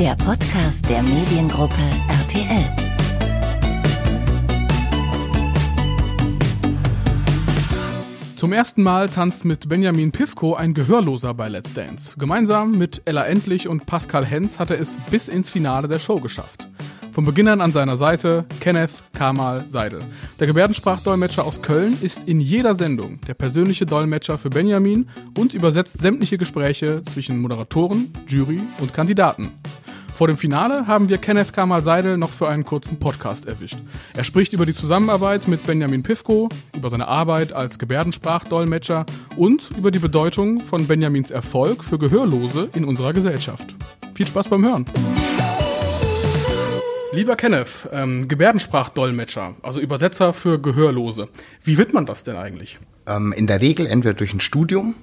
der Podcast der Mediengruppe RTL. Zum ersten Mal tanzt mit Benjamin Pivko ein Gehörloser bei Let's Dance. Gemeinsam mit Ella Endlich und Pascal Hens hat er es bis ins Finale der Show geschafft. Von Beginn an an seiner Seite Kenneth Kamal Seidel. Der Gebärdensprachdolmetscher aus Köln ist in jeder Sendung der persönliche Dolmetscher für Benjamin und übersetzt sämtliche Gespräche zwischen Moderatoren, Jury und Kandidaten. Vor dem Finale haben wir Kenneth Kamal Seidel noch für einen kurzen Podcast erwischt. Er spricht über die Zusammenarbeit mit Benjamin Pivko, über seine Arbeit als Gebärdensprachdolmetscher und über die Bedeutung von Benjamins Erfolg für Gehörlose in unserer Gesellschaft. Viel Spaß beim Hören! Lieber Kenneth, ähm, Gebärdensprachdolmetscher, also Übersetzer für Gehörlose. Wie wird man das denn eigentlich? Ähm, in der Regel entweder durch ein Studium.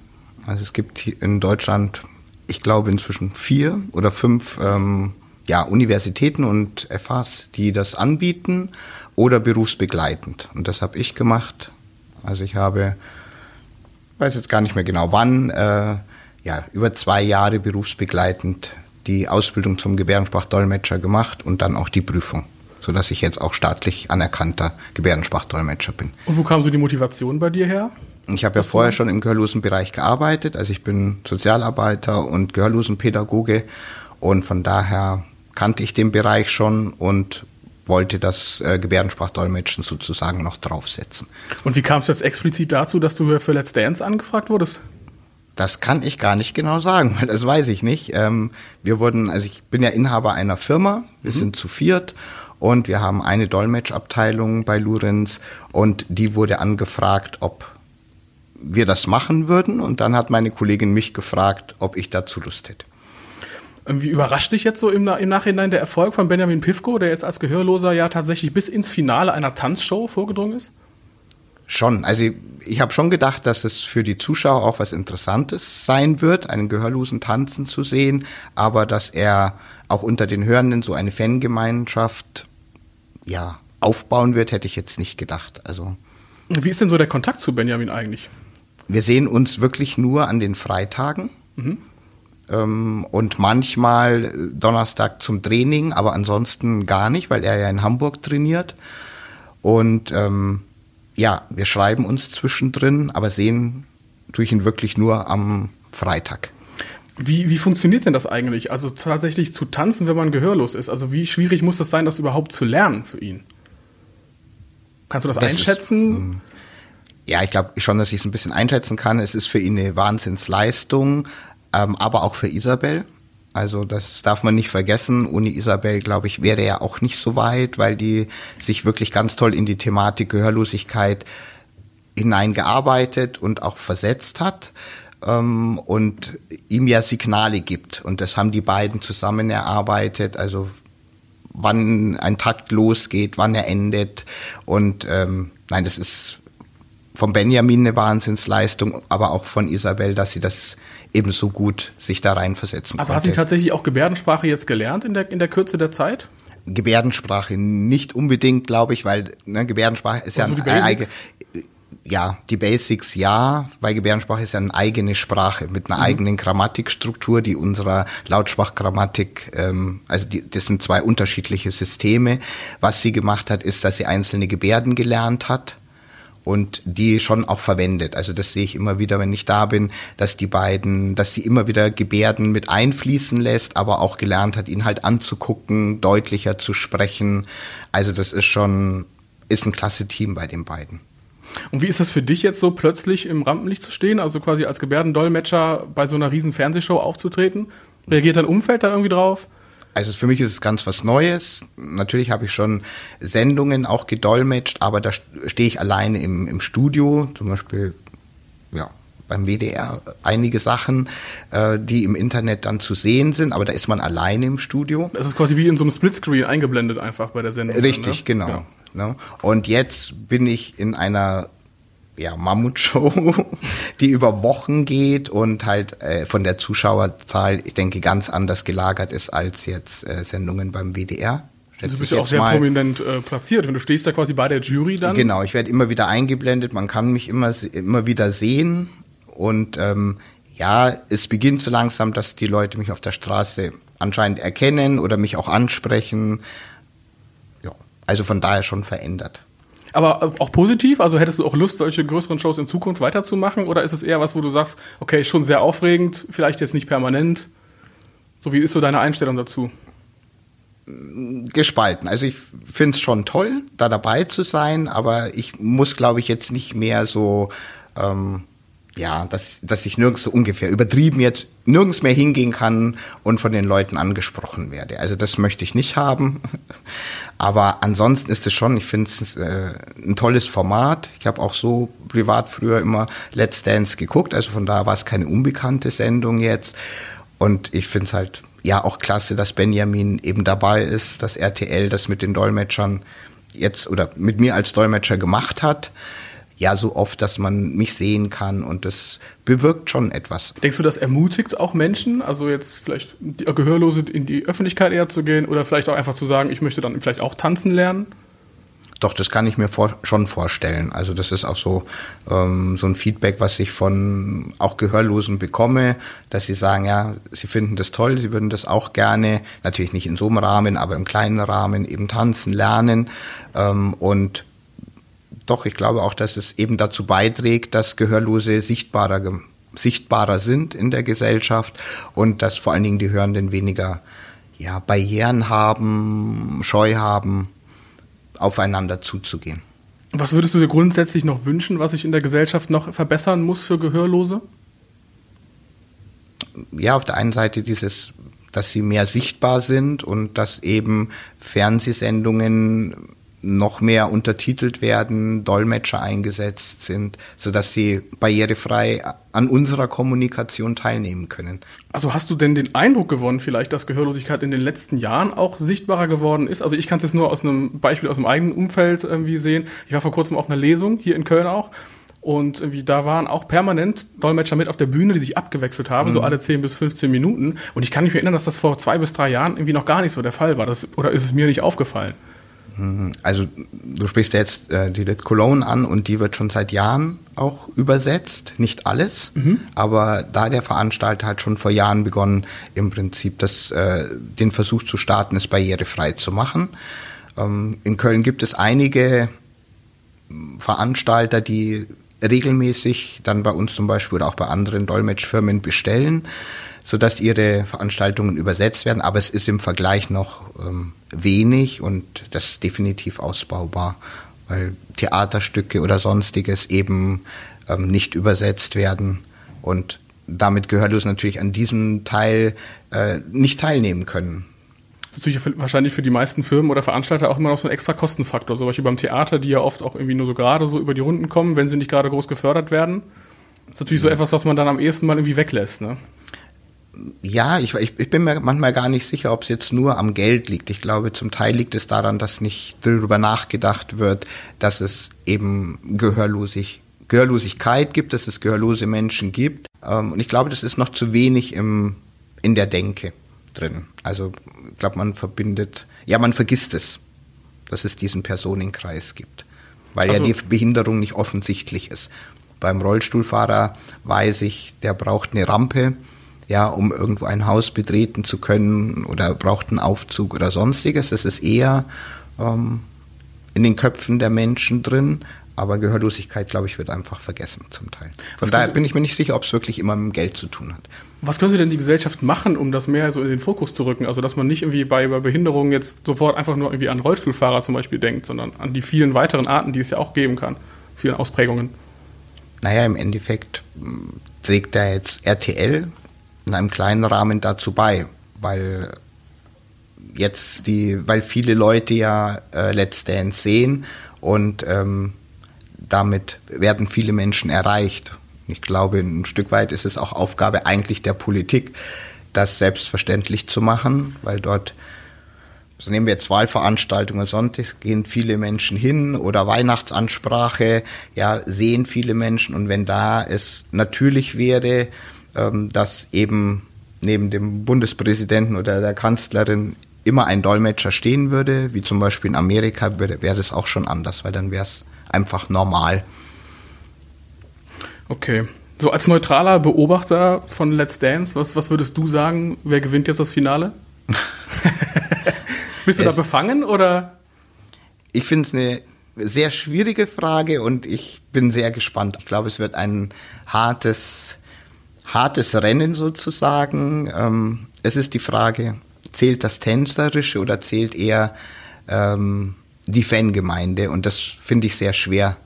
Also es gibt in Deutschland, ich glaube inzwischen vier oder fünf ähm, ja, Universitäten und FHs, die das anbieten oder berufsbegleitend. Und das habe ich gemacht. Also ich habe, weiß jetzt gar nicht mehr genau wann, äh, ja, über zwei Jahre berufsbegleitend die Ausbildung zum Gebärdensprachdolmetscher gemacht und dann auch die Prüfung, sodass ich jetzt auch staatlich anerkannter Gebärdensprachdolmetscher bin. Und wo kam so die Motivation bei dir her? Ich habe ja vorher schon im Gehörlosenbereich gearbeitet, also ich bin Sozialarbeiter und Gehörlosenpädagoge und von daher kannte ich den Bereich schon und wollte das äh, Gebärdensprachdolmetschen sozusagen noch draufsetzen. Und wie kam es jetzt explizit dazu, dass du für Let's Dance angefragt wurdest? Das kann ich gar nicht genau sagen, weil das weiß ich nicht. Ähm, wir wurden, also ich bin ja Inhaber einer Firma, wir mhm. sind zu viert und wir haben eine Dolmetschabteilung bei Lurenz und die wurde angefragt, ob wir das machen würden und dann hat meine Kollegin mich gefragt, ob ich dazu Lust hätte. Wie überrascht dich jetzt so im, im, Nachhinein der Erfolg von Benjamin Pivko, der jetzt als Gehörloser ja tatsächlich bis ins Finale einer Tanzshow vorgedrungen ist? Schon. Also ich, ich habe schon gedacht, dass es für die Zuschauer auch was Interessantes sein wird, einen Gehörlosen tanzen zu sehen, aber dass er auch unter den Hörenden so eine Fangemeinschaft ja, aufbauen wird, hätte ich jetzt nicht gedacht. Also Wie ist denn so der Kontakt zu Benjamin eigentlich? Wir sehen uns wirklich nur an den Freitagen. Mhm. Ähm, und manchmal Donnerstag zum Training, aber ansonsten gar nicht, weil er ja in Hamburg trainiert. Und ähm, ja, wir schreiben uns zwischendrin, aber sehen tue ich ihn wirklich nur am Freitag. Wie, wie funktioniert denn das eigentlich? Also tatsächlich zu tanzen, wenn man gehörlos ist. Also wie schwierig muss das sein, das überhaupt zu lernen für ihn? Kannst du das, das einschätzen? Ist, hm. Ja, ich glaube schon, dass ich es ein bisschen einschätzen kann. Es ist für ihn eine Wahnsinnsleistung, ähm, aber auch für Isabel. Also das darf man nicht vergessen. Ohne Isabel, glaube ich, wäre er auch nicht so weit, weil die sich wirklich ganz toll in die Thematik Gehörlosigkeit hineingearbeitet und auch versetzt hat ähm, und ihm ja Signale gibt. Und das haben die beiden zusammen erarbeitet. Also wann ein Takt losgeht, wann er endet. Und ähm, nein, das ist von Benjamin eine Wahnsinnsleistung, aber auch von Isabel, dass sie das ebenso gut sich da reinversetzen Also hat sie tatsächlich auch Gebärdensprache jetzt gelernt in der, in der Kürze der Zeit? Gebärdensprache nicht unbedingt, glaube ich, weil ne, Gebärdensprache ist also ja ein eigene ja, die Basics ja, weil Gebärdensprache ist ja eine eigene Sprache mit einer mhm. eigenen Grammatikstruktur, die unserer Lautsprachgrammatik, ähm, also die, das sind zwei unterschiedliche Systeme. Was sie gemacht hat, ist, dass sie einzelne Gebärden gelernt hat und die schon auch verwendet. Also das sehe ich immer wieder, wenn ich da bin, dass die beiden, dass sie immer wieder Gebärden mit einfließen lässt, aber auch gelernt hat, ihn halt anzugucken, deutlicher zu sprechen. Also das ist schon, ist ein klasse Team bei den beiden. Und wie ist das für dich jetzt so plötzlich im Rampenlicht zu stehen, also quasi als Gebärdendolmetscher bei so einer riesen Fernsehshow aufzutreten? Reagiert dein Umfeld da irgendwie drauf? Also für mich ist es ganz was Neues. Natürlich habe ich schon Sendungen auch gedolmetscht, aber da stehe ich alleine im, im Studio, zum Beispiel ja, beim WDR einige Sachen, äh, die im Internet dann zu sehen sind, aber da ist man alleine im Studio. Das ist quasi wie in so einem Splitscreen eingeblendet einfach bei der Sendung. Richtig, dann, ne? genau. Ja. Ne? Und jetzt bin ich in einer ja, Mammutshow, die über Wochen geht und halt äh, von der Zuschauerzahl, ich denke, ganz anders gelagert ist als jetzt äh, Sendungen beim WDR. Also du bist ja auch sehr mal. prominent äh, platziert. Wenn du stehst da quasi bei der Jury dann. Genau, ich werde immer wieder eingeblendet, man kann mich immer, immer wieder sehen. Und ähm, ja, es beginnt so langsam, dass die Leute mich auf der Straße anscheinend erkennen oder mich auch ansprechen. Ja, also von daher schon verändert. Aber äh, auch positiv? Also hättest du auch Lust, solche größeren Shows in Zukunft weiterzumachen? Oder ist es eher was, wo du sagst, okay, schon sehr aufregend, vielleicht jetzt nicht permanent? So, wie ist so deine Einstellung dazu? Gespalten. Also ich finde es schon toll, da dabei zu sein, aber ich muss, glaube ich, jetzt nicht mehr so ähm, ja, dass, dass ich nirgends so ungefähr übertrieben jetzt nirgends mehr hingehen kann und von den Leuten angesprochen werde. Also das möchte ich nicht haben. Aber ansonsten ist es schon, ich finde es äh, ein tolles Format. Ich habe auch so privat früher immer Let's Dance geguckt, also von daher war es keine unbekannte Sendung jetzt. Und ich finde es halt ja auch klasse, dass Benjamin eben dabei ist, dass RTL das mit den Dolmetschern jetzt oder mit mir als Dolmetscher gemacht hat ja so oft, dass man mich sehen kann und das bewirkt schon etwas. Denkst du, das ermutigt auch Menschen, also jetzt vielleicht Gehörlose in die Öffentlichkeit eher zu gehen oder vielleicht auch einfach zu sagen, ich möchte dann vielleicht auch tanzen lernen? Doch, das kann ich mir vor, schon vorstellen. Also das ist auch so, ähm, so ein Feedback, was ich von auch Gehörlosen bekomme, dass sie sagen, ja, sie finden das toll, sie würden das auch gerne, natürlich nicht in so einem Rahmen, aber im kleinen Rahmen eben tanzen lernen. Ähm, und doch, ich glaube auch, dass es eben dazu beiträgt, dass Gehörlose sichtbarer, sichtbarer sind in der Gesellschaft und dass vor allen Dingen die Hörenden weniger ja, Barrieren haben, Scheu haben, aufeinander zuzugehen. Was würdest du dir grundsätzlich noch wünschen, was sich in der Gesellschaft noch verbessern muss für Gehörlose? Ja, auf der einen Seite dieses, dass sie mehr sichtbar sind und dass eben Fernsehsendungen noch mehr untertitelt werden, Dolmetscher eingesetzt sind, sodass sie barrierefrei an unserer Kommunikation teilnehmen können. Also hast du denn den Eindruck gewonnen, vielleicht, dass Gehörlosigkeit in den letzten Jahren auch sichtbarer geworden ist? Also ich kann es jetzt nur aus einem Beispiel aus dem eigenen Umfeld irgendwie sehen. Ich war vor kurzem auf einer Lesung hier in Köln auch. Und irgendwie da waren auch permanent Dolmetscher mit auf der Bühne, die sich abgewechselt haben, mhm. so alle 10 bis 15 Minuten. Und ich kann mich erinnern, dass das vor zwei bis drei Jahren irgendwie noch gar nicht so der Fall war. Das, oder ist es mir nicht aufgefallen? Also du sprichst jetzt äh, die Lit Cologne an und die wird schon seit Jahren auch übersetzt, nicht alles, mhm. aber da der Veranstalter hat schon vor Jahren begonnen, im Prinzip das, äh, den Versuch zu starten, es barrierefrei zu machen. Ähm, in Köln gibt es einige Veranstalter, die regelmäßig dann bei uns zum Beispiel oder auch bei anderen Dolmetschfirmen bestellen sodass ihre Veranstaltungen übersetzt werden. Aber es ist im Vergleich noch ähm, wenig und das ist definitiv ausbaubar, weil Theaterstücke oder sonstiges eben ähm, nicht übersetzt werden und damit Gehörlos natürlich an diesem Teil äh, nicht teilnehmen können. Das ist natürlich wahrscheinlich für die meisten Firmen oder Veranstalter auch immer noch so ein extra Kostenfaktor. Zum Beispiel beim Theater, die ja oft auch irgendwie nur so gerade so über die Runden kommen, wenn sie nicht gerade groß gefördert werden. Das ist natürlich so etwas, was man dann am ehesten mal irgendwie weglässt. Ne? Ja, ich, ich, ich bin mir manchmal gar nicht sicher, ob es jetzt nur am Geld liegt. Ich glaube, zum Teil liegt es daran, dass nicht darüber nachgedacht wird, dass es eben Gehörlosig, Gehörlosigkeit gibt, dass es gehörlose Menschen gibt. Ähm, und ich glaube, das ist noch zu wenig im, in der Denke drin. Also ich glaube, man verbindet, ja, man vergisst es, dass es diesen Personenkreis gibt, weil also, ja die Behinderung nicht offensichtlich ist. Beim Rollstuhlfahrer weiß ich, der braucht eine Rampe ja, um irgendwo ein Haus betreten zu können oder braucht einen Aufzug oder sonstiges. Das ist eher ähm, in den Köpfen der Menschen drin, aber Gehörlosigkeit, glaube ich, wird einfach vergessen zum Teil. Von Was daher bin ich mir nicht sicher, ob es wirklich immer mit Geld zu tun hat. Was könnte denn die Gesellschaft machen, um das mehr so in den Fokus zu rücken? Also, dass man nicht irgendwie bei, bei Behinderungen jetzt sofort einfach nur irgendwie an Rollstuhlfahrer zum Beispiel denkt, sondern an die vielen weiteren Arten, die es ja auch geben kann, vielen Ausprägungen. Naja, im Endeffekt hm, trägt da jetzt RTL in einem kleinen Rahmen dazu bei, weil jetzt die, weil viele Leute ja äh, Let's Dance sehen und ähm, damit werden viele Menschen erreicht. Ich glaube, ein Stück weit ist es auch Aufgabe eigentlich der Politik, das selbstverständlich zu machen, weil dort, so nehmen wir jetzt Wahlveranstaltungen Sonntag, gehen viele Menschen hin oder Weihnachtsansprache, ja, sehen viele Menschen und wenn da es natürlich wäre, dass eben neben dem Bundespräsidenten oder der Kanzlerin immer ein Dolmetscher stehen würde, wie zum Beispiel in Amerika, wäre das auch schon anders, weil dann wäre es einfach normal. Okay. So als neutraler Beobachter von Let's Dance, was, was würdest du sagen, wer gewinnt jetzt das Finale? Bist du es, da befangen oder? Ich finde es eine sehr schwierige Frage und ich bin sehr gespannt. Ich glaube, es wird ein hartes, hartes Rennen sozusagen. Ähm, es ist die Frage, zählt das Tänzerische oder zählt eher ähm, die Fangemeinde? Und das finde ich sehr schwer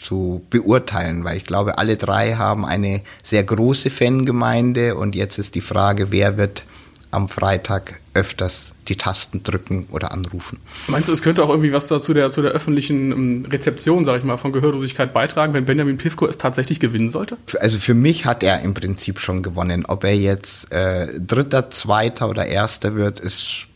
zu beurteilen, weil ich glaube, alle drei haben eine sehr große Fangemeinde und jetzt ist die Frage, wer wird am Freitag öfters die Tasten drücken oder anrufen. Meinst du, es könnte auch irgendwie was da zu der, zu der öffentlichen ähm, Rezeption, sage ich mal, von Gehörlosigkeit beitragen, wenn Benjamin Pivko es tatsächlich gewinnen sollte? Also für mich hat er im Prinzip schon gewonnen. Ob er jetzt äh, Dritter, Zweiter oder Erster wird, ist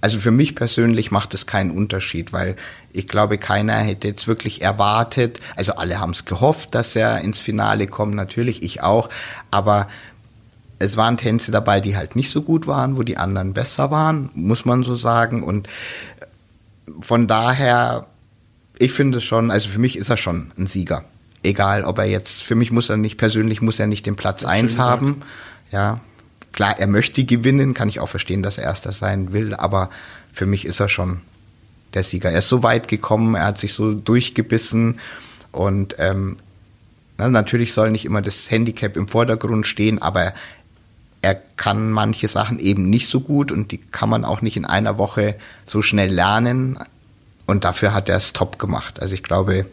also für mich persönlich macht es keinen Unterschied, weil ich glaube, keiner hätte jetzt wirklich erwartet, also alle haben es gehofft, dass er ins Finale kommt, natürlich ich auch, aber es waren Tänze dabei, die halt nicht so gut waren, wo die anderen besser waren, muss man so sagen. Und von daher, ich finde schon, also für mich ist er schon ein Sieger. Egal, ob er jetzt, für mich muss er nicht, persönlich muss er nicht den Platz eins haben. Ja, klar, er möchte gewinnen, kann ich auch verstehen, dass er Erster sein will, aber für mich ist er schon der Sieger. Er ist so weit gekommen, er hat sich so durchgebissen und ähm, na, natürlich soll nicht immer das Handicap im Vordergrund stehen, aber er kann manche Sachen eben nicht so gut und die kann man auch nicht in einer Woche so schnell lernen. Und dafür hat er es top gemacht. Also ich glaube,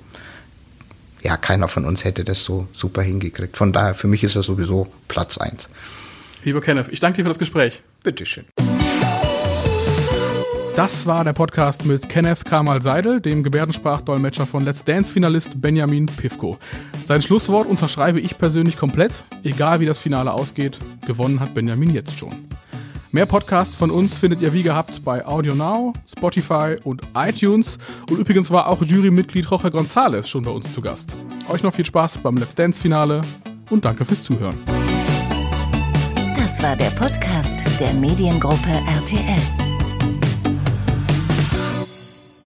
ja, keiner von uns hätte das so super hingekriegt. Von daher, für mich ist er sowieso Platz eins. Lieber Kenneth, ich danke dir für das Gespräch. Bitteschön. Das war der Podcast mit Kenneth Kamal Seidel, dem Gebärdensprachdolmetscher von Let's Dance-Finalist Benjamin Pivko. Sein Schlusswort unterschreibe ich persönlich komplett. Egal wie das Finale ausgeht, gewonnen hat Benjamin jetzt schon. Mehr Podcasts von uns findet ihr wie gehabt bei Audio Now, Spotify und iTunes. Und übrigens war auch Jurymitglied Jorge González schon bei uns zu Gast. Euch noch viel Spaß beim Let's Dance Finale und danke fürs Zuhören. Das war der Podcast der Mediengruppe RTL.